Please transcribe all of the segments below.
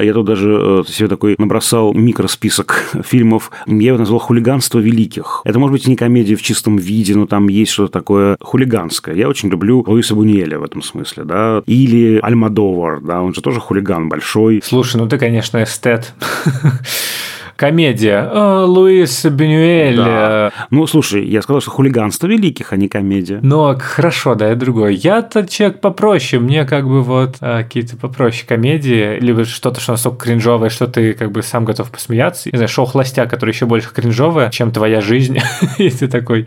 Я тут даже э, себе такой набросал микросписок фильмов. Я его назвал «Хулиганство великих». Это может быть не комедия в чистом виде, но там есть что-то такое хулиганское. Я очень люблю Луиса Буньеля в этом смысле, да. Или Альмадовар, да, он же тоже хулиган большой. Слушай, ну ты, конечно, эстет. комедия. О, Луис Бенюэль. Да. Ну, слушай, я сказал, что хулиганство великих, а не комедия. Ну, хорошо, да, это другое. Я-то человек попроще, мне как бы вот а, какие-то попроще комедии, либо что-то, что настолько кринжовое, что ты как бы сам готов посмеяться. Не знаю, шоу «Холостяк», который еще больше кринжовое, чем твоя жизнь, если такой.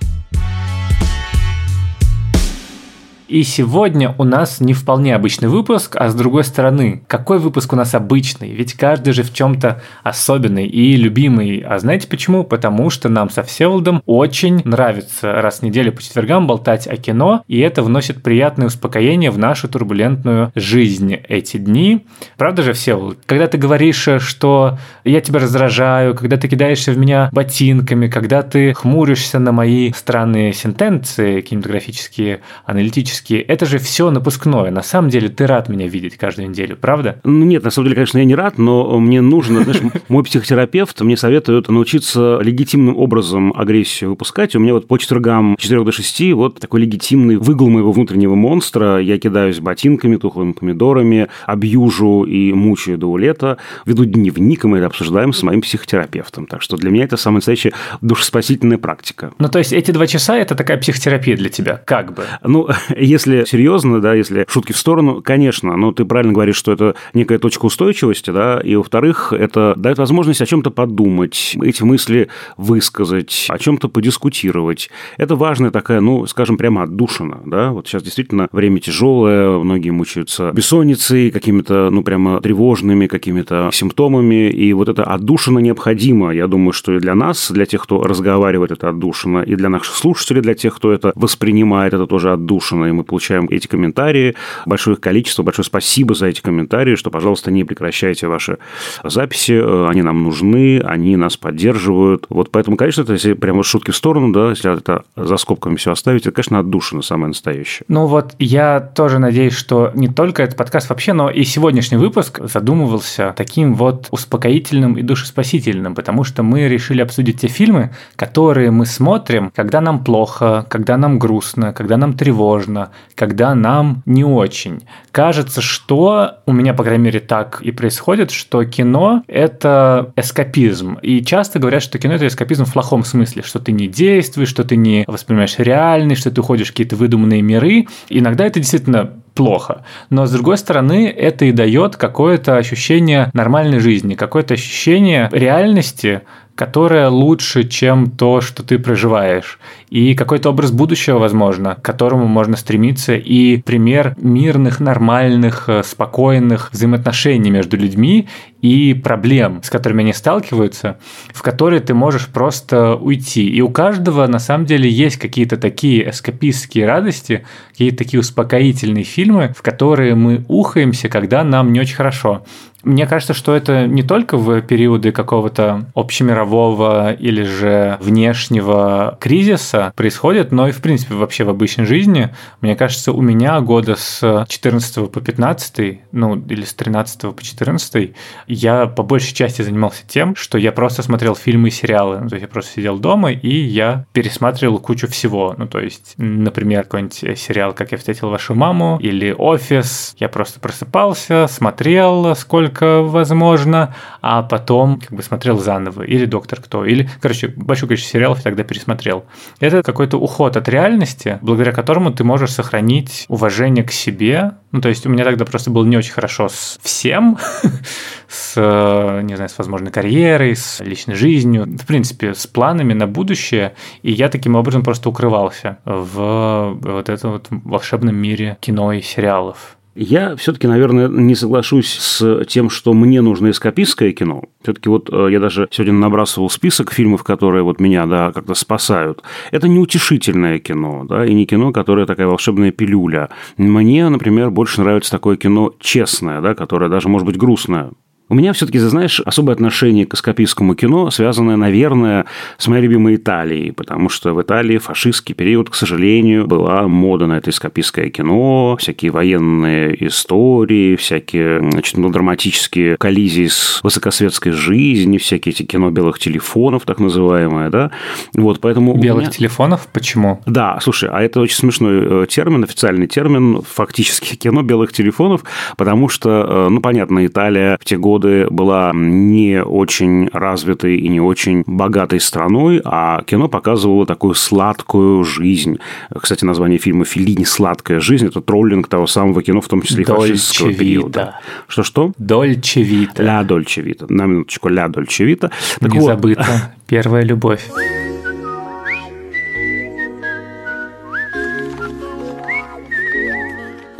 И сегодня у нас не вполне обычный выпуск, а с другой стороны, какой выпуск у нас обычный? Ведь каждый же в чем-то особенный и любимый. А знаете почему? Потому что нам со Всеволодом очень нравится раз в неделю по четвергам болтать о кино, и это вносит приятное успокоение в нашу турбулентную жизнь эти дни. Правда же, Всеволод? Когда ты говоришь, что я тебя раздражаю, когда ты кидаешься в меня ботинками, когда ты хмуришься на мои странные сентенции кинематографические, аналитические, практически это же все напускное. На самом деле ты рад меня видеть каждую неделю, правда? Ну, нет, на самом деле, конечно, я не рад, но мне нужно, знаешь, мой психотерапевт мне советует научиться легитимным образом агрессию выпускать. У меня вот по четвергам 4 до 6 вот такой легитимный выгул моего внутреннего монстра. Я кидаюсь ботинками, тухлыми помидорами, объюжу и мучаю до лета, веду дневник, и мы это обсуждаем с моим психотерапевтом. Так что для меня это самая настоящая душеспасительная практика. Ну, то есть эти два часа – это такая психотерапия для тебя, как бы? Ну, если серьезно, да, если шутки в сторону, конечно, но ты правильно говоришь, что это некая точка устойчивости, да, и во-вторых, это дает возможность о чем-то подумать, эти мысли высказать, о чем-то подискутировать. Это важная такая, ну, скажем, прямо отдушина, да, вот сейчас действительно время тяжелое, многие мучаются бессонницей, какими-то, ну, прямо тревожными какими-то симптомами, и вот эта отдушина необходима, я думаю, что и для нас, для тех, кто разговаривает, это отдушина, и для наших слушателей, для тех, кто это воспринимает, это тоже отдушина, и мы получаем эти комментарии, большое их количество, большое спасибо за эти комментарии, что, пожалуйста, не прекращайте ваши записи, э, они нам нужны, они нас поддерживают. Вот поэтому, конечно, это если прямо шутки в сторону, да, если это за скобками все оставить, это, конечно, отдушина самое настоящее. Ну вот я тоже надеюсь, что не только этот подкаст вообще, но и сегодняшний выпуск задумывался таким вот успокоительным и душеспасительным, потому что мы решили обсудить те фильмы, которые мы смотрим, когда нам плохо, когда нам грустно, когда нам тревожно, сложно, когда нам не очень. Кажется, что у меня, по крайней мере, так и происходит, что кино – это эскапизм. И часто говорят, что кино – это эскапизм в плохом смысле, что ты не действуешь, что ты не воспринимаешь реальность, что ты уходишь в какие-то выдуманные миры. Иногда это действительно плохо. Но с другой стороны, это и дает какое-то ощущение нормальной жизни, какое-то ощущение реальности, которое лучше, чем то, что ты проживаешь. И какой-то образ будущего, возможно, к которому можно стремиться, и пример мирных, нормальных, э, спокойных взаимоотношений между людьми и проблем, с которыми они сталкиваются, в которые ты можешь просто уйти. И у каждого, на самом деле, есть какие-то такие эскапистские радости, какие-то такие успокоительные фильмы, в которые мы ухаемся, когда нам не очень хорошо. Мне кажется, что это не только в периоды какого-то общемирового или же внешнего кризиса происходит, но и, в принципе, вообще в обычной жизни. Мне кажется, у меня года с 14 по 15, ну, или с 13 по 14, я по большей части занимался тем, что я просто смотрел фильмы и сериалы. Ну, то есть я просто сидел дома, и я пересматривал кучу всего. Ну, то есть, например, какой-нибудь сериал «Как я встретил вашу маму» или «Офис». Я просто просыпался, смотрел, сколько только возможно, а потом как бы смотрел заново. Или «Доктор Кто», или, короче, большое количество сериалов и тогда пересмотрел. Это какой-то уход от реальности, благодаря которому ты можешь сохранить уважение к себе. Ну, то есть у меня тогда просто было не очень хорошо с всем, с, не знаю, с возможной карьерой, с личной жизнью, в принципе, с планами на будущее, и я таким образом просто укрывался в вот этом вот волшебном мире кино и сериалов. Я все-таки, наверное, не соглашусь с тем, что мне нужно эскапистское кино. Все-таки вот э, я даже сегодня набрасывал список фильмов, которые вот меня, да, как-то спасают. Это не утешительное кино, да, и не кино, которое такая волшебная пилюля. Мне, например, больше нравится такое кино честное, да, которое даже может быть грустное. У меня все-таки, знаешь, особое отношение к эскапистскому кино, связанное, наверное, с моей любимой Италией, потому что в Италии фашистский период, к сожалению, была мода на это эскапистское кино, всякие военные истории, всякие значит, мелодраматические коллизии с высокосветской жизнью, всякие эти кино белых телефонов, так называемое, да. Вот, поэтому белых меня... телефонов? Почему? Да, слушай, а это очень смешной э, термин, официальный термин, фактически кино белых телефонов, потому что, э, ну, понятно, Италия в те годы годы была не очень развитой и не очень богатой страной, а кино показывало такую сладкую жизнь. Кстати, название фильма «Филини. Сладкая жизнь» – это троллинг того самого кино, в том числе и фашистского периода. Что-что? Дольче Вита. Ля Дольче Вита. На минуточку, Ля Дольче Вита. Так Не вот. забыто. Первая любовь.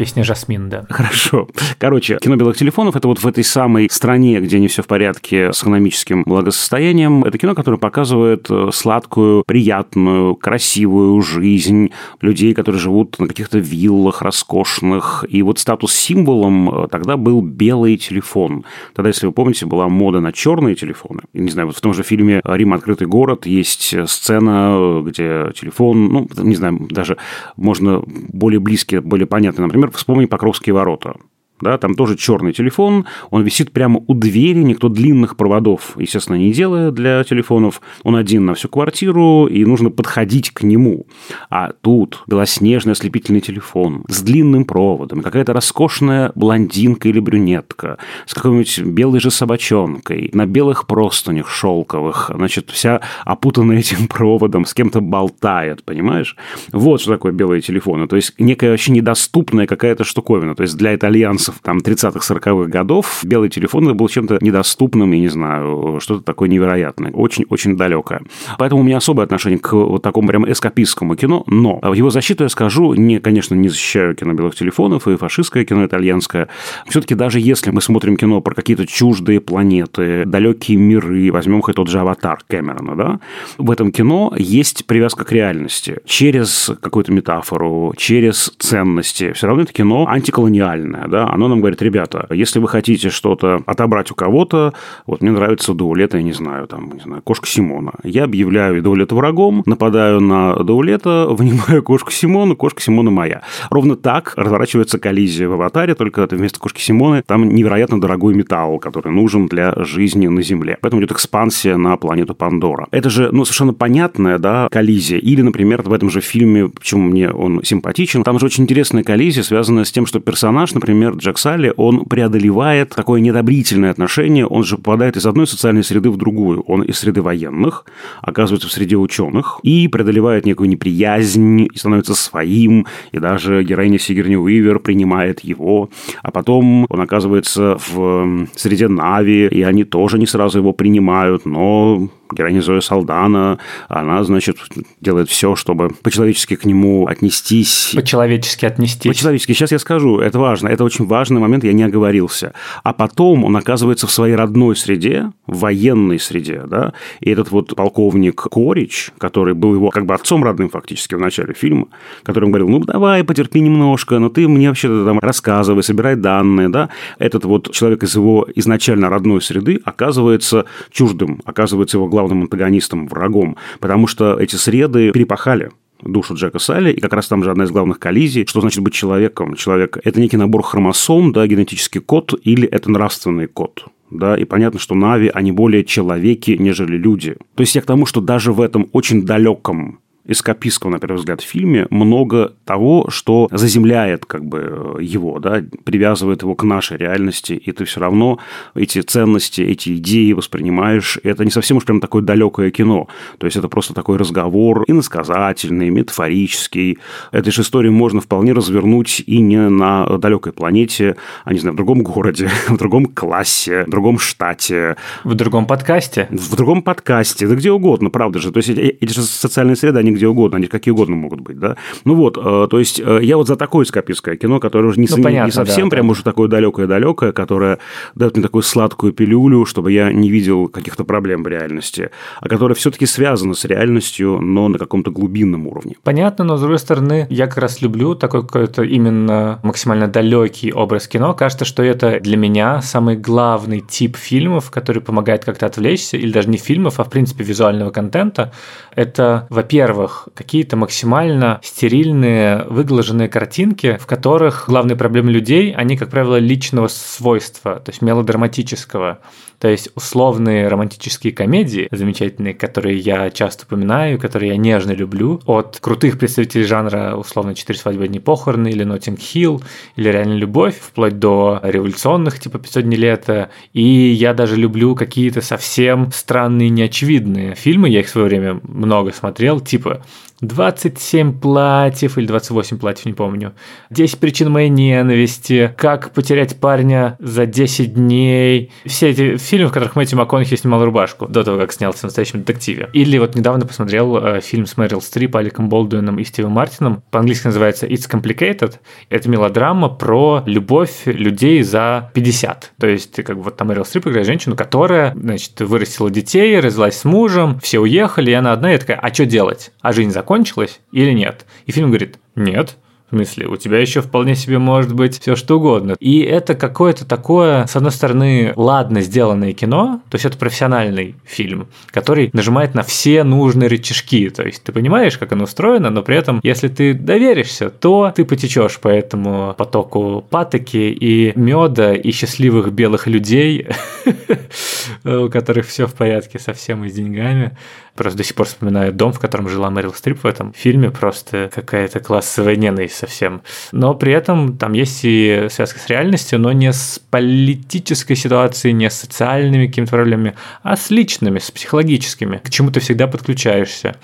Песня Жасмин, да. Хорошо. Короче, кино белых телефонов это вот в этой самой стране, где не все в порядке с экономическим благосостоянием. Это кино, которое показывает э, сладкую, приятную, красивую жизнь людей, которые живут на каких-то виллах роскошных. И вот статус-символом э, тогда был белый телефон. Тогда, если вы помните, была мода на черные телефоны. Не знаю, вот в том же фильме «Рим. Открытый город» есть сцена, где телефон, ну, не знаю, даже можно более близкие, более понятно, например, вспомни Покровские ворота да, там тоже черный телефон, он висит прямо у двери, никто длинных проводов, естественно, не делает для телефонов, он один на всю квартиру, и нужно подходить к нему. А тут белоснежный ослепительный телефон с длинным проводом, какая-то роскошная блондинка или брюнетка с какой-нибудь белой же собачонкой, на белых простынях шелковых, значит, вся опутанная этим проводом, с кем-то болтает, понимаешь? Вот что такое белые телефоны. То есть, некая вообще недоступная какая-то штуковина. То есть, для итальянцев концов там 30-х, 40-х годов белый телефон был чем-то недоступным, я не знаю, что-то такое невероятное, очень-очень далекое. Поэтому у меня особое отношение к вот такому прям эскапистскому кино, но в его защиту я скажу, не, конечно, не защищаю кино белых телефонов и фашистское кино итальянское. Все-таки даже если мы смотрим кино про какие-то чуждые планеты, далекие миры, возьмем хоть тот же «Аватар» Кэмерона, да, в этом кино есть привязка к реальности. Через какую-то метафору, через ценности. Все равно это кино антиколониальное, да, оно нам говорит, ребята, если вы хотите что-то отобрать у кого-то, вот мне нравится Даулета, я не знаю, там, не знаю, кошка Симона. Я объявляю Даулета врагом, нападаю на Даулета, вынимаю кошку Симону, кошка Симона моя. Ровно так разворачивается коллизия в аватаре, только вместо кошки Симоны там невероятно дорогой металл, который нужен для жизни на Земле. Поэтому идет экспансия на планету Пандора. Это же, ну, совершенно понятная, да, коллизия. Или, например, в этом же фильме, почему мне он симпатичен, там же очень интересная коллизия, связанная с тем, что персонаж, например, Джек Салли, он преодолевает такое недобрительное отношение, он же попадает из одной социальной среды в другую. Он из среды военных, оказывается в среде ученых, и преодолевает некую неприязнь, и становится своим, и даже героиня Сигерни Уивер принимает его, а потом он оказывается в среде Нави, и они тоже не сразу его принимают, но героиня Зоя Салдана, она, значит, делает все, чтобы по-человечески к нему отнестись. По-человечески отнестись. По-человечески. Сейчас я скажу, это важно. Это очень важный момент, я не оговорился. А потом он оказывается в своей родной среде, в военной среде, да, и этот вот полковник Корич, который был его как бы отцом родным фактически в начале фильма, который ему говорил, ну, давай, потерпи немножко, но ты мне вообще-то там рассказывай, собирай данные, да. Этот вот человек из его изначально родной среды оказывается чуждым, оказывается его главным главным антагонистом, врагом, потому что эти среды перепахали душу Джека Салли, и как раз там же одна из главных коллизий, что значит быть человеком. Человек – это некий набор хромосом, да, генетический код, или это нравственный код да, и понятно, что Нави, они более человеки, нежели люди. То есть я к тому, что даже в этом очень далеком эскапистского, на первый взгляд, фильме много того, что заземляет как бы его, да, привязывает его к нашей реальности, и ты все равно эти ценности, эти идеи воспринимаешь. Это не совсем уж прям такое далекое кино. То есть это просто такой разговор иносказательный, метафорический. Этой же истории можно вполне развернуть и не на далекой планете, а не знаю, в другом городе, в другом классе, в другом штате. В другом подкасте. В другом подкасте, да где угодно, правда же. То есть эти же социальные среды, они где угодно, они какие угодно могут быть, да. Ну вот, э, то есть э, я вот за такое эскапистское кино, которое уже не, ну, понятно, не совсем да, прям да. уже такое далекое-далекое, которое дает мне такую сладкую пилюлю, чтобы я не видел каких-то проблем в реальности, а которое все-таки связано с реальностью, но на каком-то глубинном уровне. Понятно, но с другой стороны, я как раз люблю такой какой-то именно максимально далекий образ кино. Кажется, что это для меня самый главный тип фильмов, который помогает как-то отвлечься, или даже не фильмов, а в принципе визуального контента. Это, во-первых, какие-то максимально стерильные, выглаженные картинки, в которых главные проблемы людей, они, как правило, личного свойства, то есть мелодраматического. То есть условные романтические комедии, замечательные, которые я часто упоминаю, которые я нежно люблю, от крутых представителей жанра условно «Четыре свадьбы, одни похороны» или «Ноттинг Хилл» или «Реальная любовь», вплоть до революционных типа «500 дней лета». И я даже люблю какие-то совсем странные, неочевидные фильмы, я их в свое время много смотрел, типа 27 платьев или 28 платьев, не помню. 10 причин моей ненависти. Как потерять парня за 10 дней. Все эти фильмы, в которых Мэтью МакКонахи снимал рубашку до того, как снялся в настоящем детективе. Или вот недавно посмотрел э, фильм с Мэрил Стрип, Аликом Болдуином и Стивом Мартином. По-английски называется It's Complicated. Это мелодрама про любовь людей за 50. То есть, как бы вот там Мэрил Стрип играет женщину, которая, значит, вырастила детей, развелась с мужем, все уехали, и она одна, и такая, а что делать? А жизнь закончилась? Закончилось или нет? И фильм говорит, нет, в смысле, у тебя еще вполне себе может быть все что угодно. И это какое-то такое, с одной стороны, ладно сделанное кино, то есть это профессиональный фильм, который нажимает на все нужные рычажки. То есть ты понимаешь, как оно устроено, но при этом, если ты доверишься, то ты потечешь по этому потоку патоки и меда и счастливых белых людей, у которых все в порядке совсем и с деньгами. Просто до сих пор вспоминаю дом, в котором жила Мэрил Стрип в этом фильме, просто какая-то классовая ненависть совсем. Но при этом там есть и связка с реальностью, но не с политической ситуацией, не с социальными какими-то проблемами, а с личными, с психологическими, к чему ты всегда подключаешься.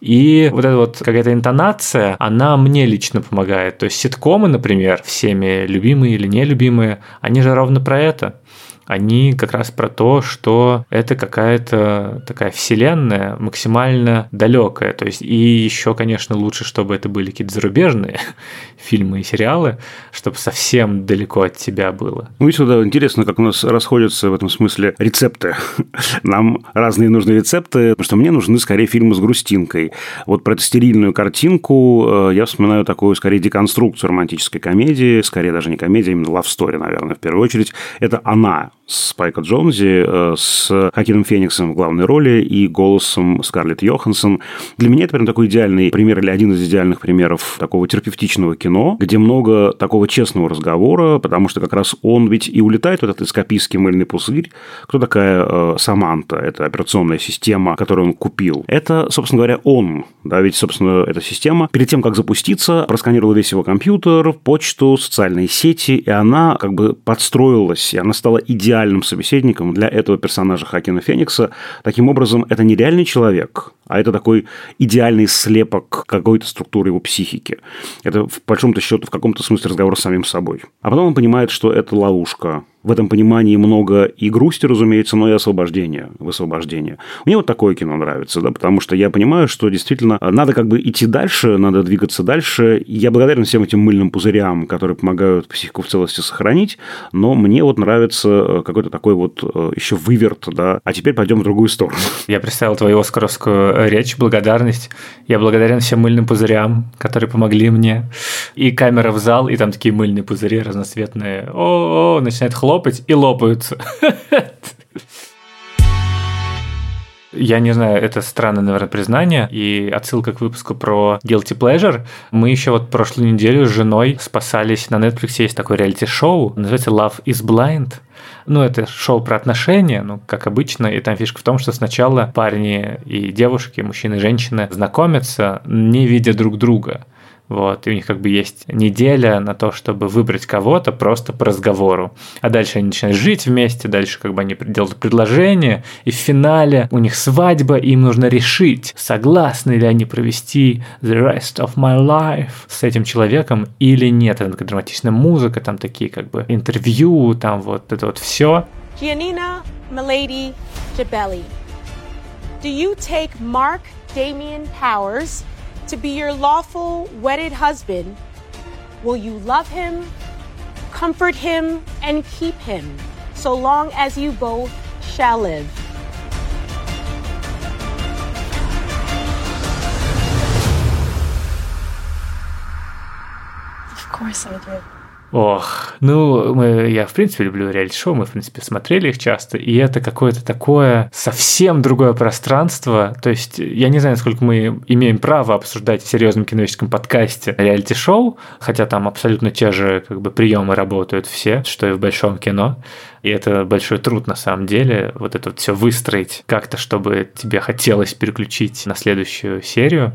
И вот эта вот какая-то интонация, она мне лично помогает. То есть ситкомы, например, всеми любимые или нелюбимые, они же ровно про это они как раз про то, что это какая-то такая вселенная максимально далекая. То есть, и еще, конечно, лучше, чтобы это были какие-то зарубежные фильмы и сериалы, чтобы совсем далеко от тебя было. Ну, видите, да, интересно, как у нас расходятся в этом смысле рецепты. Нам разные нужны рецепты, потому что мне нужны скорее фильмы с грустинкой. Вот про эту стерильную картинку э, я вспоминаю такую, скорее, деконструкцию романтической комедии, скорее даже не комедия, а именно love story, наверное, в первую очередь. Это «Она» Спайка Джонзи э, с Хакином Фениксом в главной роли и голосом Скарлетт Йоханссон. Для меня это прям такой идеальный пример или один из идеальных примеров такого терапевтичного кино, где много такого честного разговора, потому что как раз он ведь и улетает в этот эскапистский мыльный пузырь. Кто такая э, Саманта? Это операционная система, которую он купил. Это, собственно говоря, он. Да, ведь, собственно, эта система перед тем, как запуститься, просканировала весь его компьютер, почту, социальные сети, и она как бы подстроилась, и она стала идеальной идеальным собеседником для этого персонажа Хакина Феникса. Таким образом, это не реальный человек, а это такой идеальный слепок какой-то структуры его психики. Это, в большом-то счету, в каком-то смысле разговор с самим собой. А потом он понимает, что это ловушка, в этом понимании много и грусти, разумеется, но и освобождения, высвобождения. Мне вот такое кино нравится, да, потому что я понимаю, что действительно надо как бы идти дальше, надо двигаться дальше. Я благодарен всем этим мыльным пузырям, которые помогают психику в целости сохранить, но мне вот нравится э, какой-то такой вот э, еще выверт, да, а теперь пойдем в другую сторону. Я представил твою оскаровскую речь, благодарность. Я благодарен всем мыльным пузырям, которые помогли мне. И камера в зал, и там такие мыльные пузыри разноцветные. О, -о, -о начинает хлопать лопать и лопаются. Я не знаю, это странное, наверное, признание и отсылка к выпуску про Guilty Pleasure. Мы еще вот прошлую неделю с женой спасались на Netflix. Есть такое реалити-шоу, называется Love is Blind. Ну, это шоу про отношения, ну, как обычно, и там фишка в том, что сначала парни и девушки, мужчины и женщины знакомятся, не видя друг друга. Вот, и у них как бы есть неделя на то, чтобы выбрать кого-то просто по разговору. А дальше они начинают жить вместе, дальше как бы они делают предложение, и в финале у них свадьба, и им нужно решить, согласны ли они провести the rest of my life с этим человеком или нет. Это такая драматичная музыка, там такие как бы интервью, там вот это вот все. Giannina Milady Gibelli. Do you take Mark Damien Powers to be your lawful wedded husband, will you love him, comfort him, and keep him so long as you both shall live? Of course I do. Ох, ну, мы, я в принципе люблю реалити-шоу, мы в принципе смотрели их часто, и это какое-то такое совсем другое пространство, то есть я не знаю, насколько мы имеем право обсуждать в серьезном киновическом подкасте реалити-шоу, хотя там абсолютно те же как бы приемы работают все, что и в большом кино, и это большой труд на самом деле, вот это вот все выстроить как-то, чтобы тебе хотелось переключить на следующую серию.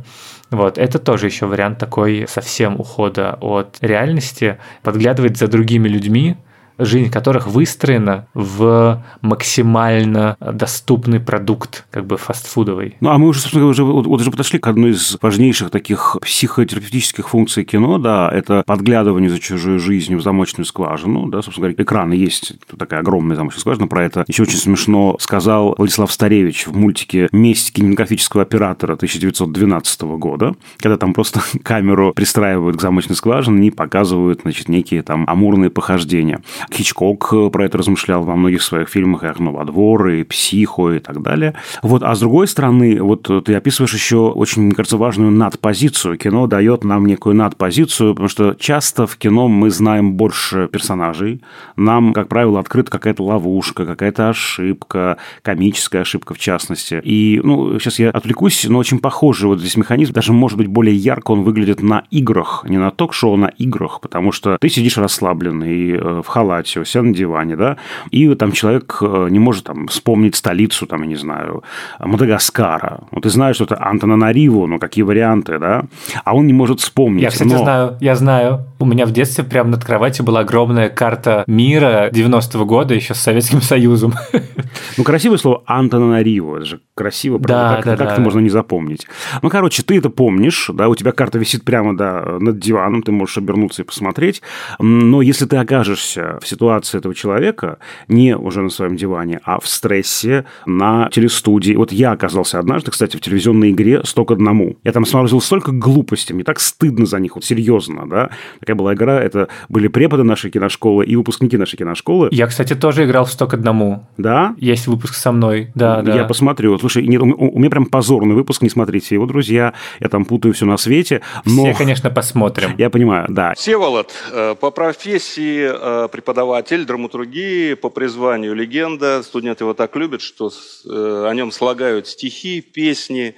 Вот, это тоже еще вариант такой совсем ухода от реальности, подглядывать за другими людьми, жизнь которых выстроена в максимально доступный продукт, как бы фастфудовый. Ну, а мы уже, собственно, уже, вот, уже подошли к одной из важнейших таких психотерапевтических функций кино, да, это подглядывание за чужой жизнью в замочную скважину, да, собственно говоря, экраны есть такая огромная замочная скважина, про это еще очень смешно сказал Владислав Старевич в мультике «Месть кинематографического оператора» 1912 года, когда там просто камеру пристраивают к замочной скважине и показывают, значит, некие там амурные похождения. Хичкок э, про это размышлял во многих своих фильмах, и «Окно во двор», и «Психо», и так далее. Вот, а с другой стороны, вот ты описываешь еще очень, мне кажется, важную надпозицию. Кино дает нам некую надпозицию, потому что часто в кино мы знаем больше персонажей. Нам, как правило, открыта какая-то ловушка, какая-то ошибка, комическая ошибка в частности. И, ну, сейчас я отвлекусь, но очень похожий вот здесь механизм, даже, может быть, более ярко он выглядит на играх, не на ток-шоу, а на играх, потому что ты сидишь расслабленный, э, в халате, халате, сел на диване, да, и там человек э, не может там вспомнить столицу, там, я не знаю, Мадагаскара. Вот ты знаешь, что это Антананариву, ну, какие варианты, да, а он не может вспомнить. Я, кстати, но... знаю, я знаю. У меня в детстве прямо над кроватью была огромная карта мира 90-го года еще с Советским Союзом. Ну, красивое слово Антананариву, это же красиво, правда, да, как, да, как да, это можно не запомнить. Ну, короче, ты это помнишь, да, у тебя карта висит прямо, да, над диваном, ты можешь обернуться и посмотреть, но если ты окажешься в ситуации этого человека не уже на своем диване, а в стрессе на телестудии. Вот я оказался однажды, кстати, в телевизионной игре «Сто к одному». Я там сморозил столько глупостей, мне так стыдно за них, вот серьезно, да. Такая была игра, это были преподы нашей киношколы и выпускники нашей киношколы. Я, кстати, тоже играл в «Сто к одному». Да? Есть выпуск со мной, да, да. Я посмотрю. Слушай, нет, у, у меня прям позорный выпуск, не смотрите его, друзья. Я там путаю все на свете. Но... Все, конечно, посмотрим. Я понимаю, да. Всеволод, э, по профессии э, преподаватель преподаватель драматургии, по призванию легенда. Студенты его так любят, что э, о нем слагают стихи, песни,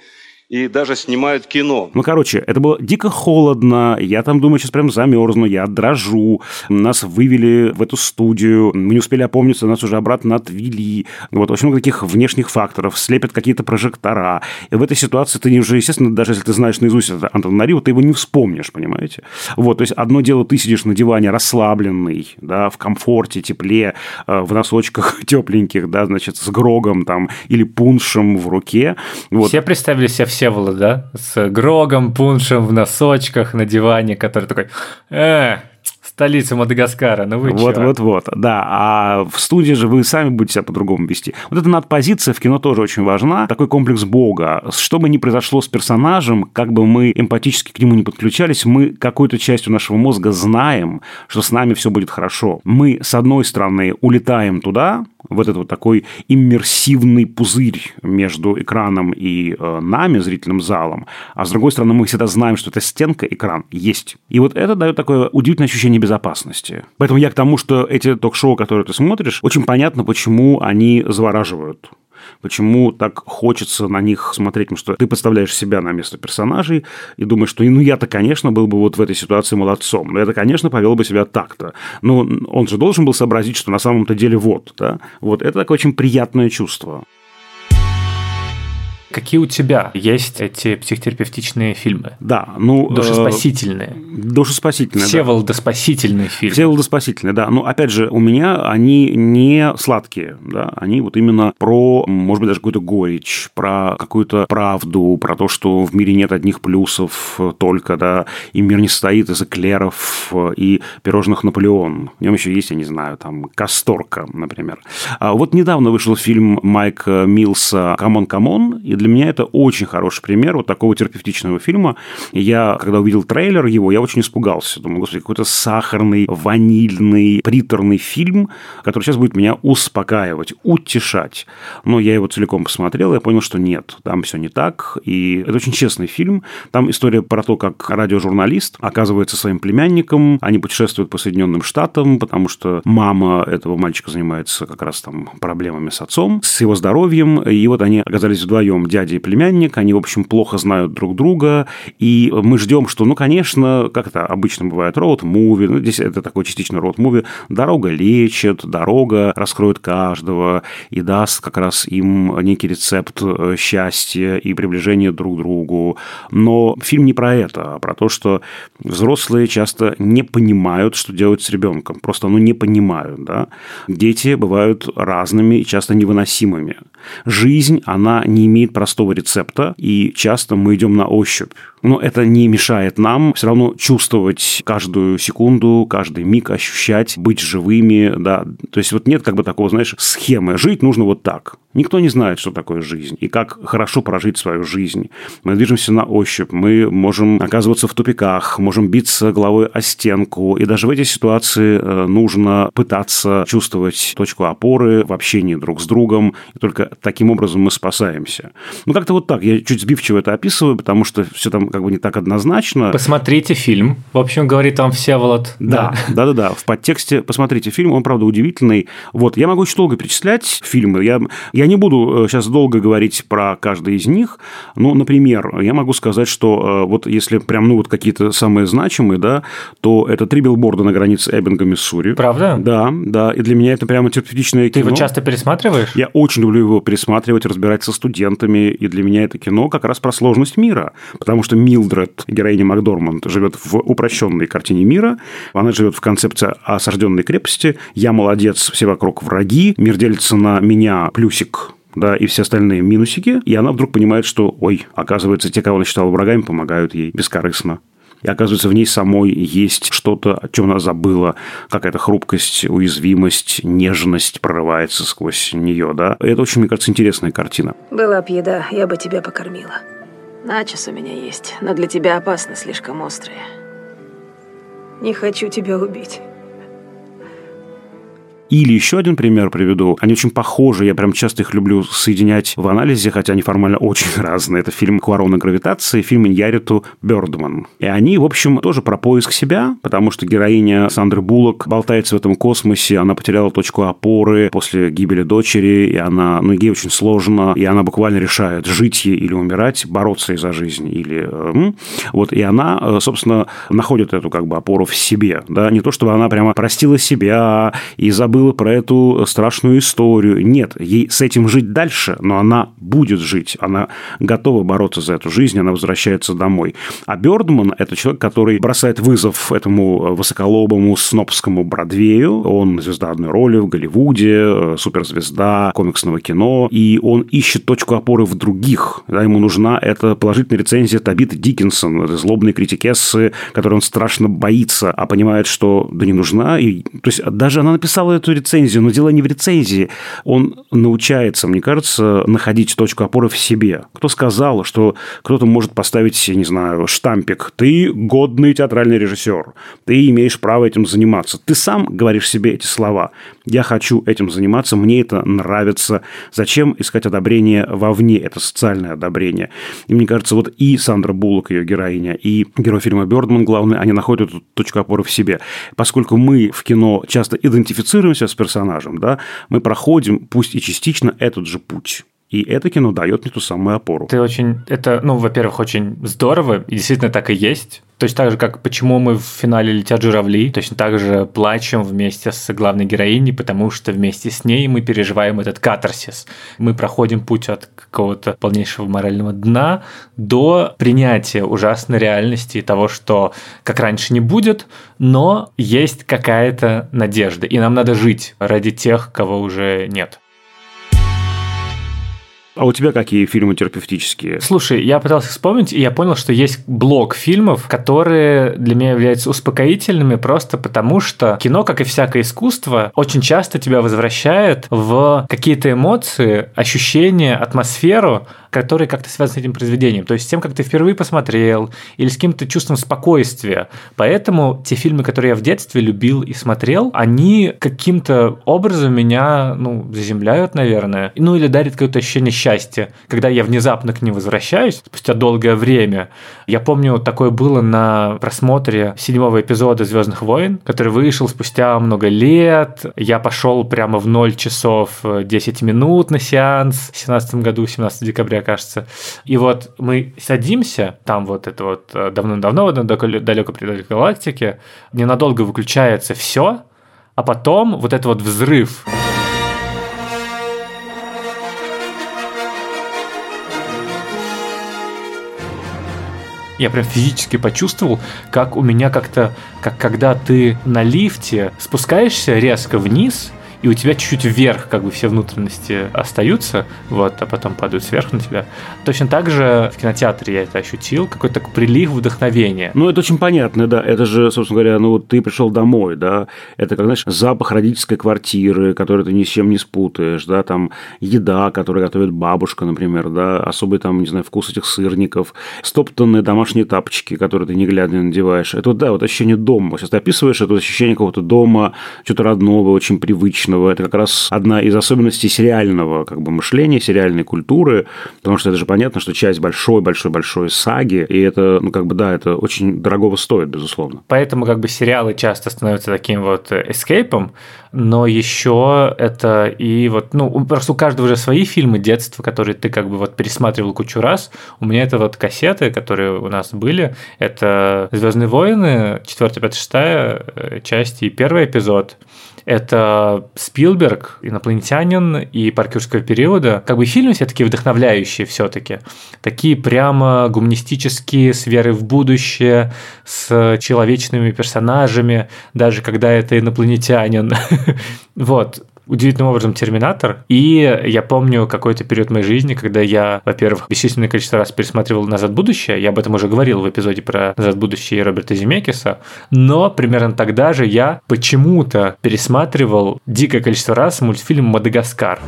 и даже снимают кино. Ну, короче, это было дико холодно. Я там, думаю, сейчас прям замерзну, я дрожу. Нас вывели в эту студию. Мы не успели опомниться, нас уже обратно отвели. Вот очень много таких внешних факторов. Слепят какие-то прожектора. И в этой ситуации ты уже, естественно, даже если ты знаешь наизусть это Антон Нариву, ты его не вспомнишь, понимаете? Вот, то есть одно дело, ты сидишь на диване расслабленный, да, в комфорте, тепле, э, в носочках тепленьких, да, значит, с грогом там или пуншем в руке. Вот. Все представили себя все Всеволод, да, с Грогом, Пуншем в носочках на диване, который такой, э, столица Мадагаскара, ну вы Вот, чё? вот, вот, да. А в студии же вы сами будете себя по-другому вести. Вот эта надпозиция в кино тоже очень важна. Такой комплекс Бога. Что бы ни произошло с персонажем, как бы мы эмпатически к нему не подключались, мы какой-то частью нашего мозга знаем, что с нами все будет хорошо. Мы, с одной стороны, улетаем туда, в этот вот такой иммерсивный пузырь между экраном и э, нами, зрительным залом, а с другой стороны мы всегда знаем, что эта стенка, экран есть. И вот это дает такое удивительное ощущение безопасности. Поэтому я к тому, что эти ток-шоу, которые ты смотришь, очень понятно, почему они завораживают почему так хочется на них смотреть, потому что ты подставляешь себя на место персонажей и думаешь, что ну я-то, конечно, был бы вот в этой ситуации молодцом, но это, конечно, повел бы себя так-то. Но он же должен был сообразить, что на самом-то деле вот, да, вот это такое очень приятное чувство. Какие у тебя есть эти психотерапевтичные фильмы? Да, ну... Душеспасительные. Э, душеспасительные, Все да. фильмы. Все волдоспасительные, да. Но, опять же, у меня они не сладкие, да. Они вот именно про, может быть, даже какую-то горечь, про какую-то правду, про то, что в мире нет одних плюсов только, да, и мир не состоит из эклеров и пирожных Наполеон. В нем еще есть, я не знаю, там, Касторка, например. А вот недавно вышел фильм Майка Милса «C'mon C'mon», и для меня это очень хороший пример вот такого терапевтичного фильма. Я, когда увидел трейлер его, я очень испугался. Думаю, господи, какой-то сахарный, ванильный, приторный фильм, который сейчас будет меня успокаивать, утешать. Но я его целиком посмотрел, и я понял, что нет, там все не так. И это очень честный фильм. Там история про то, как радиожурналист оказывается своим племянником, они путешествуют по Соединенным Штатам, потому что мама этого мальчика занимается как раз там проблемами с отцом, с его здоровьем, и вот они оказались вдвоем, дядя и племянник, они, в общем, плохо знают друг друга, и мы ждем, что, ну, конечно, как это обычно бывает, роуд-муви, ну, здесь это такой частично роуд-муви, дорога лечит, дорога раскроет каждого и даст как раз им некий рецепт э, счастья и приближения друг к другу. Но фильм не про это, а про то, что взрослые часто не понимают, что делать с ребенком. Просто ну, не понимают. Да? Дети бывают разными и часто невыносимыми. Жизнь, она не имеет простого рецепта, и часто мы идем на ощупь. Но это не мешает нам все равно чувствовать каждую секунду, каждый миг, ощущать, быть живыми, да. То есть вот нет как бы такого, знаешь, схемы. Жить нужно вот так. Никто не знает, что такое жизнь и как хорошо прожить свою жизнь. Мы движемся на ощупь, мы можем оказываться в тупиках, можем биться головой о стенку. И даже в этой ситуации э, нужно пытаться чувствовать точку опоры в общении друг с другом. И только таким образом мы спасаемся. Ну, как-то вот так. Я чуть сбивчиво это описываю, потому что все там как бы не так однозначно. Посмотрите фильм. В общем, говорит вам Всеволод. Да, да, да, да. В подтексте посмотрите фильм, он, правда, удивительный. Вот, я могу очень долго перечислять фильмы. Я, я не буду сейчас э, долго говорить про каждый из них. Но, например, я могу сказать, что э, вот если прям, ну, вот какие-то самые значимые, да, то это «Три билборда на границе Эббинга, Миссури». Правда? Да, да. И для меня это прямо терапевтичное кино. Ты его часто пересматриваешь? Я очень люблю его пересматривать, разбирать со студентами. И для меня это кино как раз про сложность мира. Потому что Милдред, героиня Макдорманд, живет в упрощенной картине мира. Она живет в концепции осажденной крепости. Я молодец, все вокруг враги. Мир делится на меня плюсик да, и все остальные минусики, и она вдруг понимает, что, ой, оказывается, те, кого она считала врагами, помогают ей бескорыстно. И оказывается, в ней самой есть что-то, о чем она забыла, какая-то хрупкость, уязвимость, нежность прорывается сквозь нее, да. Это очень, мне кажется, интересная картина. Была б еда, я бы тебя покормила. Начес у меня есть, но для тебя опасно, слишком острые. Не хочу тебя убить. Или еще один пример приведу. Они очень похожи, я прям часто их люблю соединять в анализе, хотя они формально очень разные. Это фильм «Куарона гравитации», фильм Иньяриту Бёрдман. И они, в общем, тоже про поиск себя, потому что героиня Сандры Буллок болтается в этом космосе, она потеряла точку опоры после гибели дочери, и она, ну, ей очень сложно, и она буквально решает, жить ей или умирать, бороться за жизнь, или... Э, вот, и она, э, собственно, находит эту как бы опору в себе, да, не то, чтобы она прямо простила себя и забыла забыла про эту страшную историю. Нет, ей с этим жить дальше, но она будет жить. Она готова бороться за эту жизнь, она возвращается домой. А Бёрдман – это человек, который бросает вызов этому высоколобому снобскому Бродвею. Он звезда одной роли в Голливуде, суперзвезда комиксного кино, и он ищет точку опоры в других. Да, ему нужна эта положительная рецензия Табиты Диккенсон, злобной критикессы, которой он страшно боится, а понимает, что да не нужна. И, то есть даже она написала эту рецензию, но дело не в рецензии. Он научается, мне кажется, находить точку опоры в себе. Кто сказал, что кто-то может поставить, я не знаю, штампик. Ты годный театральный режиссер. Ты имеешь право этим заниматься. Ты сам говоришь себе эти слова. Я хочу этим заниматься, мне это нравится. Зачем искать одобрение вовне? Это социальное одобрение. И мне кажется, вот и Сандра Буллок, ее героиня, и герой фильма Бёрдман, главный, они находят эту точку опоры в себе. Поскольку мы в кино часто идентифицируемся с персонажем, да, мы проходим, пусть и частично, этот же путь. И это кино дает мне ту самую опору. Ты очень... Это, ну, во-первых, очень здорово, и действительно так и есть. То есть так же, как почему мы в финале «Летят журавли», точно так же плачем вместе с главной героиней, потому что вместе с ней мы переживаем этот катарсис. Мы проходим путь от какого-то полнейшего морального дна до принятия ужасной реальности и того, что как раньше не будет, но есть какая-то надежда, и нам надо жить ради тех, кого уже нет. А у тебя какие фильмы терапевтические? Слушай, я пытался вспомнить, и я понял, что есть блок фильмов, которые для меня являются успокоительными просто потому, что кино, как и всякое искусство, очень часто тебя возвращает в какие-то эмоции, ощущения, атмосферу, который как-то связан с этим произведением. То есть с тем, как ты впервые посмотрел, или с каким-то чувством спокойствия. Поэтому те фильмы, которые я в детстве любил и смотрел, они каким-то образом меня, ну, заземляют, наверное. Ну, или дарят какое-то ощущение счастья, когда я внезапно к ним возвращаюсь спустя долгое время. Я помню, такое было на просмотре седьмого эпизода Звездных войн, который вышел спустя много лет. Я пошел прямо в 0 часов 10 минут на сеанс в 17 году, 17 декабря, кажется. И вот мы садимся, там вот это вот э, давно-давно, в далеко пределе галактики, ненадолго выключается все, а потом вот этот вот взрыв. я прям физически почувствовал, как у меня как-то, как когда ты на лифте спускаешься резко вниз, и у тебя чуть-чуть вверх как бы все внутренности остаются, вот, а потом падают сверху на тебя. Точно так же в кинотеатре я это ощутил, какой-то такой прилив вдохновения. Ну, это очень понятно, да. Это же, собственно говоря, ну, вот ты пришел домой, да, это, как, знаешь, запах родительской квартиры, который ты ни с чем не спутаешь, да, там еда, которую готовит бабушка, например, да, особый там, не знаю, вкус этих сырников, стоптанные домашние тапочки, которые ты не глядя надеваешь. Это, да, вот ощущение дома. Сейчас ты описываешь это ощущение какого-то дома, что-то родного, очень привычного, личного. Это как раз одна из особенностей сериального как бы, мышления, сериальной культуры, потому что это же понятно, что часть большой-большой-большой саги, и это, ну, как бы, да, это очень дорогого стоит, безусловно. Поэтому, как бы, сериалы часто становятся таким вот эскейпом, но еще это и вот, ну, просто у каждого уже свои фильмы детства, которые ты как бы вот пересматривал кучу раз. У меня это вот кассеты, которые у нас были, это Звездные войны, 4, 5, 6 часть и первый эпизод это Спилберг, инопланетянин и парк периода. Как бы фильмы все таки вдохновляющие все таки Такие прямо гуманистические, с верой в будущее, с человечными персонажами, даже когда это инопланетянин. Вот удивительным образом «Терминатор». И я помню какой-то период моей жизни, когда я, во-первых, бесчисленное количество раз пересматривал «Назад в будущее». Я об этом уже говорил в эпизоде про «Назад в будущее» Роберта Земекиса. Но примерно тогда же я почему-то пересматривал дикое количество раз мультфильм «Мадагаскар».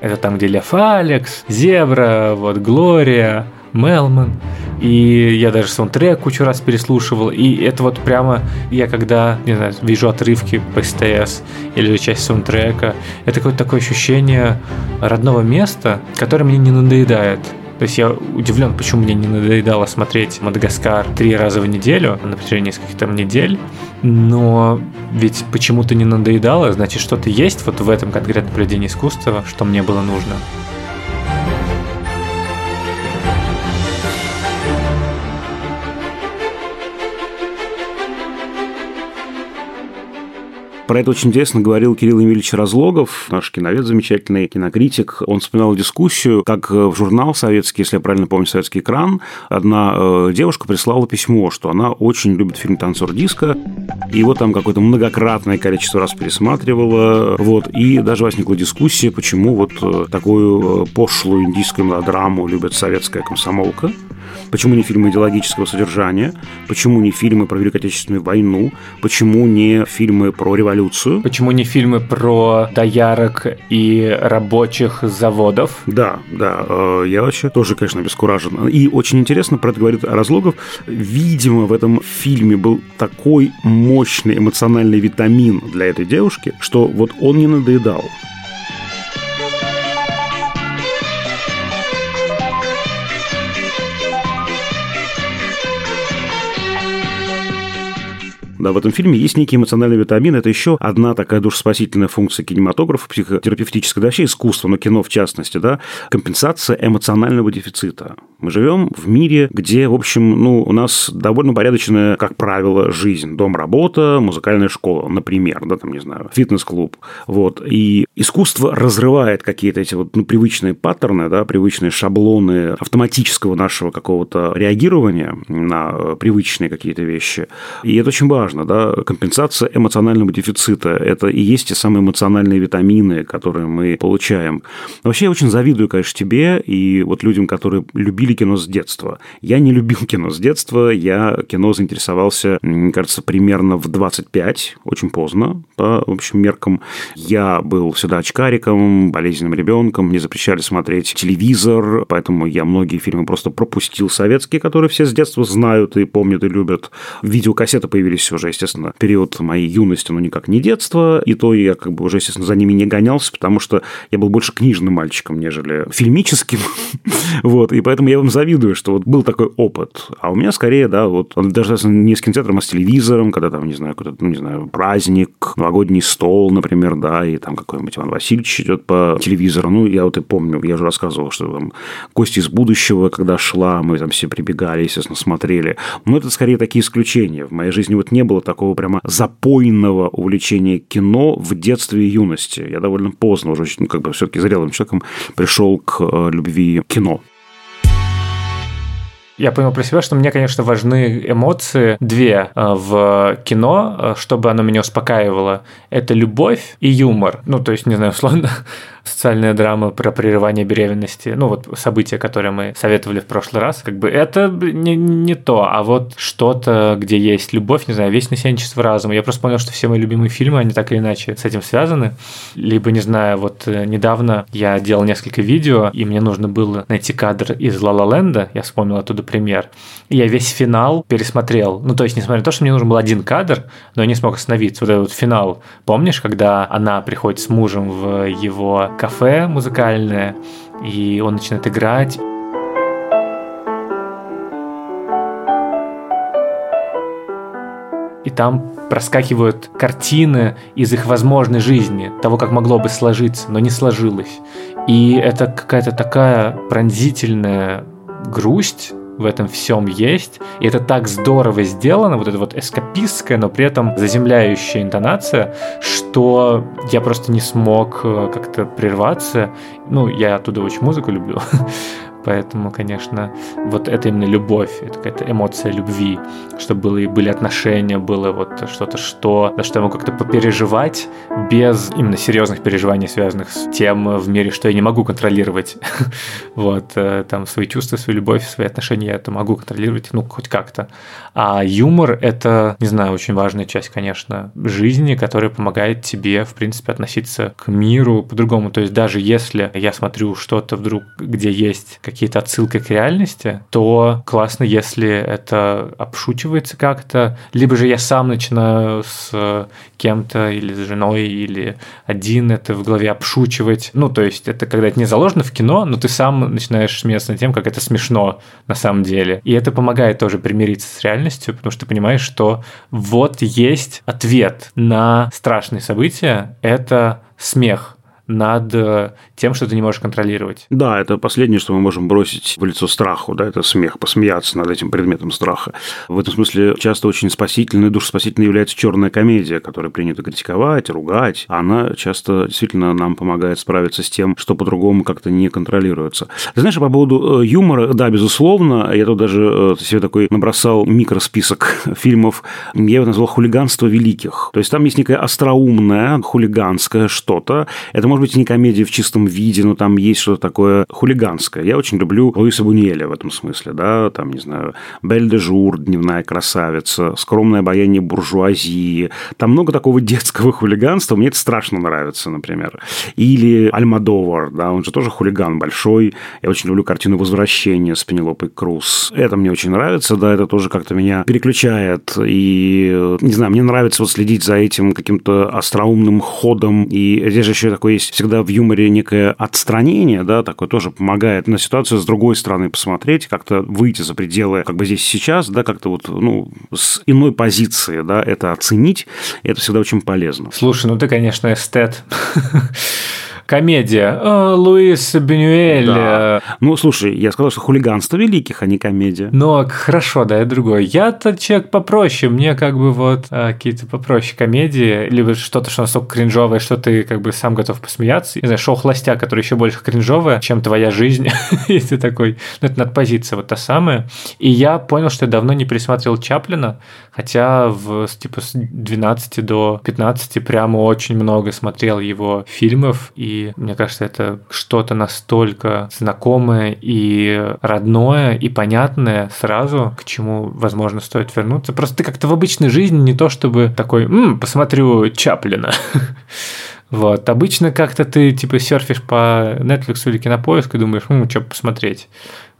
Это там, где Лев Алекс, Зебра, вот Глория, Мелман. И я даже саундтрек кучу раз переслушивал. И это вот прямо я когда, не знаю, вижу отрывки по СТС или часть саундтрека, это какое-то такое ощущение родного места, которое мне не надоедает. То есть я удивлен, почему мне не надоедало смотреть Мадагаскар три раза в неделю на протяжении нескольких там недель. Но ведь почему-то не надоедало, значит, что-то есть вот в этом конкретном произведении искусства, что мне было нужно. Про это очень интересно говорил Кирилл Емельевич Разлогов, наш киновед замечательный, кинокритик. Он вспоминал дискуссию, как в журнал советский, если я правильно помню, «Советский экран», одна э, девушка прислала письмо, что она очень любит фильм «Танцор диска», и его там какое-то многократное количество раз пересматривала, вот, и даже возникла дискуссия, почему вот э, такую э, пошлую индийскую мелодраму любит советская комсомолка, Почему не фильмы идеологического содержания? Почему не фильмы про Великую Отечественную войну? Почему не фильмы про революцию? Почему не фильмы про доярок и рабочих заводов? Да, да. Э, я вообще тоже, конечно, бескуражен. И очень интересно про это говорит Разлогов. Видимо, в этом фильме был такой мощный эмоциональный витамин для этой девушки, что вот он не надоедал. Да, в этом фильме есть некий эмоциональный витамин. Это еще одна такая душеспасительная функция кинематографа, психотерапевтического, да вообще искусства, но кино в частности, да, компенсация эмоционального дефицита. Мы живем в мире, где, в общем, ну, у нас довольно порядочная, как правило, жизнь. Дом, работа, музыкальная школа, например, да, там, не знаю, фитнес-клуб. Вот. И искусство разрывает какие-то эти вот ну, привычные паттерны, да, привычные шаблоны автоматического нашего какого-то реагирования на привычные какие-то вещи. И это очень важно важно, да, компенсация эмоционального дефицита. Это и есть те самые эмоциональные витамины, которые мы получаем. вообще я очень завидую, конечно, тебе и вот людям, которые любили кино с детства. Я не любил кино с детства, я кино заинтересовался, мне кажется, примерно в 25, очень поздно, по общим меркам. Я был всегда очкариком, болезненным ребенком, мне запрещали смотреть телевизор, поэтому я многие фильмы просто пропустил советские, которые все с детства знают и помнят и любят. Видеокассеты появились уже, естественно, период моей юности, но никак не детства, и то я как бы уже, естественно, за ними не гонялся, потому что я был больше книжным мальчиком, нежели фильмическим. вот, и поэтому я вам завидую, что вот был такой опыт. А у меня скорее, да, вот даже не с кинотеатром, а с телевизором, когда там, не знаю, какой-то, ну, не знаю, праздник, новогодний стол, например, да, и там какой-нибудь Иван Васильевич идет по телевизору. Ну, я вот и помню, я уже рассказывал, что там гости из будущего, когда шла, мы там все прибегали, естественно, смотрели. Но это скорее такие исключения. В моей жизни вот не было такого прямо запойного увлечения кино в детстве и юности. Я довольно поздно уже, ну, как бы все-таки зрелым человеком пришел к э, любви кино. Я понял про себя, что мне, конечно, важны эмоции две э, в кино, э, чтобы оно меня успокаивало. Это любовь и юмор. Ну, то есть, не знаю, условно, социальная драма про прерывание беременности, ну вот события, которые мы советовали в прошлый раз, как бы это не, не то, а вот что-то, где есть любовь, не знаю, весь насенчество разума. Я просто понял, что все мои любимые фильмы, они так или иначе с этим связаны. Либо, не знаю, вот э, недавно я делал несколько видео, и мне нужно было найти кадр из Ла Ла Ленда, я вспомнил оттуда пример, и я весь финал пересмотрел. Ну, то есть, несмотря на то, что мне нужен был один кадр, но я не смог остановиться. Вот этот вот финал, помнишь, когда она приходит с мужем в его кафе музыкальное, и он начинает играть. И там проскакивают картины из их возможной жизни, того, как могло бы сложиться, но не сложилось. И это какая-то такая пронзительная грусть, в этом всем есть. И это так здорово сделано, вот это вот эскапистская, но при этом заземляющая интонация, что я просто не смог э, как-то прерваться. Ну, я оттуда очень музыку люблю. Поэтому, конечно, вот это именно любовь, это какая-то эмоция любви, чтобы было, и были отношения, было вот что-то, что, на что я могу как-то попереживать без именно серьезных переживаний, связанных с тем в мире, что я не могу контролировать. вот, э, там, свои чувства, свою любовь, свои отношения я это могу контролировать, ну, хоть как-то. А юмор – это, не знаю, очень важная часть, конечно, жизни, которая помогает тебе, в принципе, относиться к миру по-другому. То есть даже если я смотрю что-то вдруг, где есть какие какие-то отсылки к реальности, то классно, если это обшучивается как-то, либо же я сам начинаю с кем-то или с женой или один это в голове обшучивать. Ну, то есть это когда это не заложено в кино, но ты сам начинаешь смеяться над тем, как это смешно на самом деле. И это помогает тоже примириться с реальностью, потому что ты понимаешь, что вот есть ответ на страшные события, это смех над э, тем, что ты не можешь контролировать. Да, это последнее, что мы можем бросить в лицо страху, да, это смех, посмеяться над этим предметом страха. В этом смысле часто очень спасительной, душеспасительной является черная комедия, которую принято критиковать, ругать. Она часто действительно нам помогает справиться с тем, что по-другому как-то не контролируется. Ты знаешь, по поводу э, юмора, да, безусловно, я тут даже э, себе такой набросал микросписок фильмов, я его назвал «Хулиганство великих». То есть там есть некое остроумное, хулиганское что-то. Это может быть, не комедия в чистом виде, но там есть что-то такое хулиганское. Я очень люблю Луиса Буньеля в этом смысле, да, там, не знаю, Бель де Жур, Дневная красавица, Скромное обаяние буржуазии. Там много такого детского хулиганства, мне это страшно нравится, например. Или Альмадовар, да, он же тоже хулиган большой. Я очень люблю картину «Возвращение» с Пенелопой Круз. Это мне очень нравится, да, это тоже как-то меня переключает. И, не знаю, мне нравится вот следить за этим каким-то остроумным ходом. И здесь же еще такой есть есть всегда в юморе некое отстранение, да, такое тоже помогает на ситуацию с другой стороны посмотреть, как-то выйти за пределы, как бы здесь сейчас, да, как-то вот, ну, с иной позиции, да, это оценить, это всегда очень полезно. Слушай, ну ты, конечно, эстет. комедия. Э, Луис Бенюэль. Да. Э. Ну, слушай, я сказал, что хулиганство великих, а не комедия. Ну, хорошо, да, это другое. Я-то человек попроще, мне как бы вот э, какие-то попроще комедии, либо что-то, что настолько кринжовое, что ты как бы сам готов посмеяться. Не знаю, шоу «Холостяк», который еще больше кринжовое, чем твоя жизнь, если такой. Ну, это надпозиция вот та самая. И я понял, что я давно не пересматривал Чаплина, хотя в типа с 12 до 15 прямо очень много смотрел его фильмов, и мне кажется, это что-то настолько знакомое и родное, и понятное сразу, к чему, возможно, стоит вернуться. Просто ты как-то в обычной жизни не то чтобы такой, М, посмотрю Чаплина. Вот. Обычно как-то ты типа серфишь по Netflix или Кинопоиск и думаешь, ну, что посмотреть.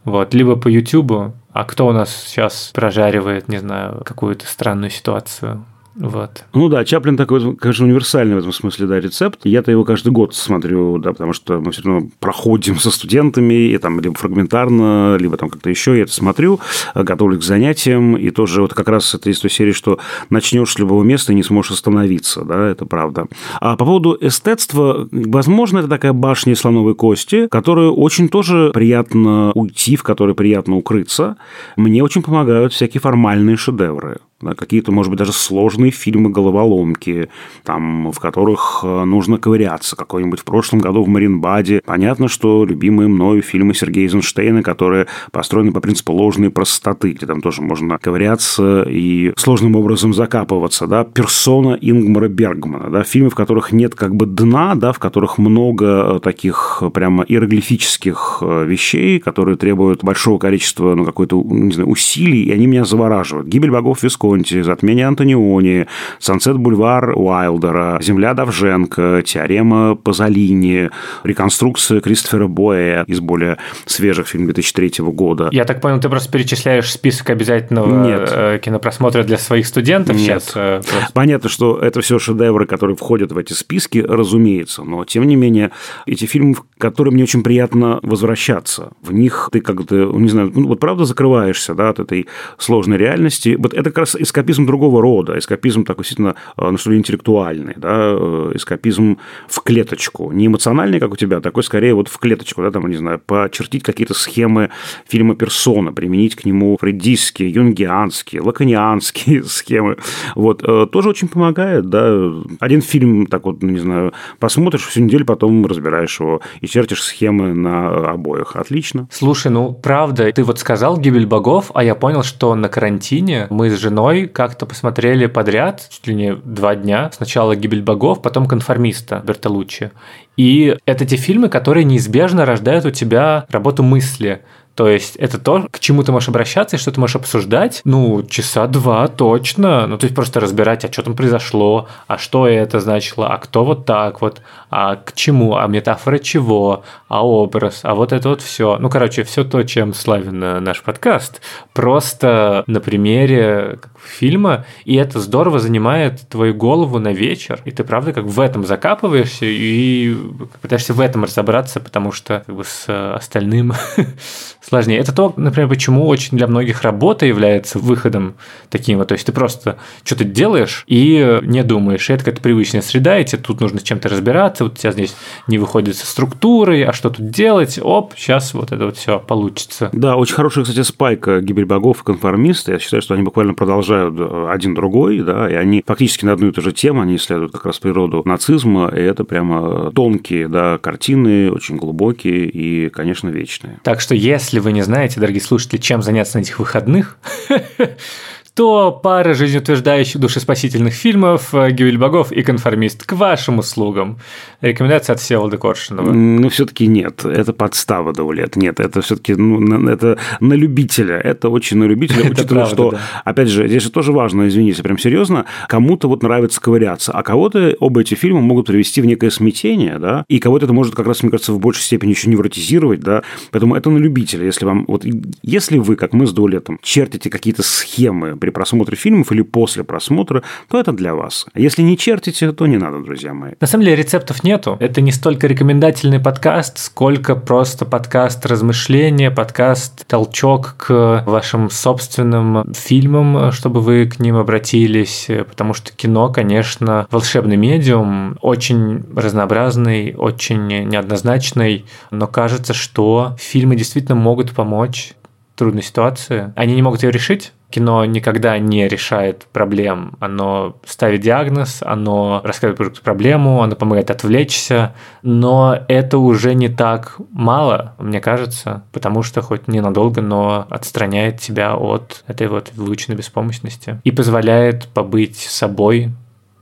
Вот. Либо по YouTube. А кто у нас сейчас прожаривает, не знаю, какую-то странную ситуацию? Вот. Ну да, Чаплин такой, конечно, универсальный в этом смысле, да, рецепт. Я-то его каждый год смотрю, да, потому что мы все равно проходим со студентами, и там либо фрагментарно, либо там как-то еще я это смотрю, готовлюсь к занятиям, и тоже вот как раз это из той серии, что начнешь с любого места и не сможешь остановиться, да, это правда. А по поводу эстетства, возможно, это такая башня слоновой кости, которую очень тоже приятно уйти, в которой приятно укрыться. Мне очень помогают всякие формальные шедевры какие-то, может быть, даже сложные фильмы-головоломки, там, в которых э, нужно ковыряться. Какой-нибудь в прошлом году в Маринбаде. Понятно, что любимые мною фильмы Сергея Эйзенштейна, которые построены по принципу ложной простоты, где там тоже можно ковыряться и сложным образом закапываться. Да? «Персона» Ингмара Бергмана. Да? Фильмы, в которых нет как бы дна, да, в которых много э, таких прямо иероглифических э, вещей, которые требуют большого количества ну, какой-то не знаю, усилий, и они меня завораживают. «Гибель богов Висконти» Висконти, «Затмение Антониони», «Сансет Бульвар» Уайлдера, «Земля Давженко», «Теорема Пазолини», реконструкция Кристофера Боя из более свежих фильмов 2003 года. Я так понял, ты просто перечисляешь список обязательного Нет. Э, кинопросмотра для своих студентов Нет. сейчас? Э, Понятно, что это все шедевры, которые входят в эти списки, разумеется, но тем не менее эти фильмы, в которые мне очень приятно возвращаться. В них ты как-то, не знаю, ну, вот правда закрываешься да, от этой сложной реальности. Вот это как раз эскапизм другого рода, эскапизм такой действительно, ну что ли, интеллектуальный, да, э, эскапизм в клеточку. Не эмоциональный, как у тебя, а такой скорее вот в клеточку, да, там, не знаю, почертить какие-то схемы фильма «Персона», применить к нему фрейдистские, юнгианские, лаконианские схемы. Вот, э, тоже очень помогает, да. Один фильм, так вот, ну, не знаю, посмотришь всю неделю, потом разбираешь его и чертишь схемы на обоих. Отлично. Слушай, ну, правда, ты вот сказал «Гибель богов», а я понял, что на карантине мы с женой женой как-то посмотрели подряд, чуть ли не два дня. Сначала «Гибель богов», потом «Конформиста» Бертолуччи. И это те фильмы, которые неизбежно рождают у тебя работу мысли. То есть это то, к чему ты можешь обращаться и что ты можешь обсуждать, ну, часа два точно. Ну, то есть просто разбирать, а что там произошло, а что это значило, а кто вот так вот, а к чему, а метафора чего, а образ, а вот это вот все. Ну, короче, все то, чем славен э, наш подкаст, просто на примере фильма, и это здорово занимает твою голову на вечер, и ты правда как в этом закапываешься и пытаешься в этом разобраться, потому что как бы с э, остальным сложнее. Это то, например, почему очень для многих работа является выходом таким вот. То есть ты просто что-то делаешь и не думаешь. И это какая-то привычная среда, и тебе тут нужно с чем-то разбираться, вот у тебя здесь не выходит со структурой, а что тут делать? Оп, сейчас вот это вот все получится. Да, очень хорошая, кстати, спайка гибель богов и конформисты. Я считаю, что они буквально продолжают э, один другой, да, и они фактически на одну и ту же тему, они исследуют как раз природу нацизма, и это прямо тонкие, да, картины, очень глубокие и, конечно, вечные. Так что если если вы не знаете, дорогие слушатели, чем заняться на этих выходных, то пара жизнеутверждающих душеспасительных фильмов «Гибель богов» и «Конформист» к вашим услугам. Рекомендация от Всеволода Коршунова. Ну, все таки нет. Это подстава, Даулет. Нет, это все таки ну, это на любителя. Это очень на любителя, учитывая, что, да. опять же, здесь же тоже важно, извините, прям серьезно, кому-то вот нравится ковыряться, а кого-то оба эти фильмы могут привести в некое смятение, да, и кого-то это может как раз, мне кажется, в большей степени еще невротизировать, да, поэтому это на любителя. Если вам, вот, если вы, как мы с Даулетом, чертите какие-то схемы при просмотре фильмов или после просмотра, то это для вас. Если не чертите, то не надо, друзья мои. На самом деле рецептов нету. Это не столько рекомендательный подкаст, сколько просто подкаст размышления, подкаст толчок к вашим собственным фильмам, чтобы вы к ним обратились, потому что кино, конечно, волшебный медиум, очень разнообразный, очень неоднозначный, но кажется, что фильмы действительно могут помочь трудной ситуации. Они не могут ее решить, Кино никогда не решает проблем. Оно ставит диагноз, оно рассказывает проблему, оно помогает отвлечься, но это уже не так мало, мне кажется, потому что хоть ненадолго, но отстраняет тебя от этой вот выученной беспомощности и позволяет побыть собой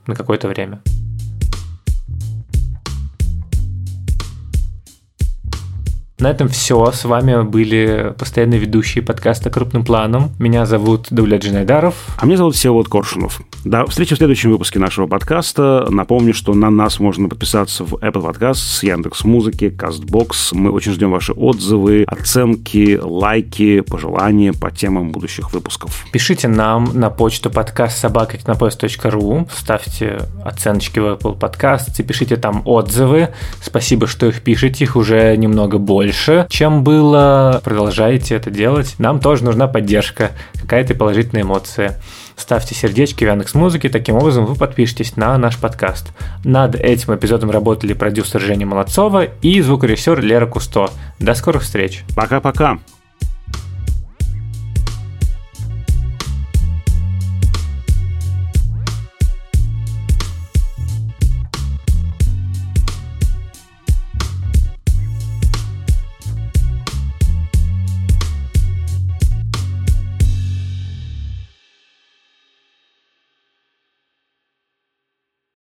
на какое-то время. На этом все. С вами были постоянные ведущие подкаста «Крупным планом». Меня зовут Давлет Джинайдаров. А меня зовут Всеволод Коршунов. До встречи в следующем выпуске нашего подкаста. Напомню, что на нас можно подписаться в Apple Podcasts, Яндекс Музыки, Castbox. Мы очень ждем ваши отзывы, оценки, лайки, пожелания по темам будущих выпусков. Пишите нам на почту подкаст собакатинопоезд.ру, ставьте оценочки в Apple Podcasts и пишите там отзывы. Спасибо, что их пишете, их уже немного больше больше, чем было. Продолжайте это делать. Нам тоже нужна поддержка, какая-то положительная эмоция. Ставьте сердечки в Яндекс Музыке, таким образом вы подпишетесь на наш подкаст. Над этим эпизодом работали продюсер Женя Молодцова и звукорежиссер Лера Кусто. До скорых встреч. Пока-пока.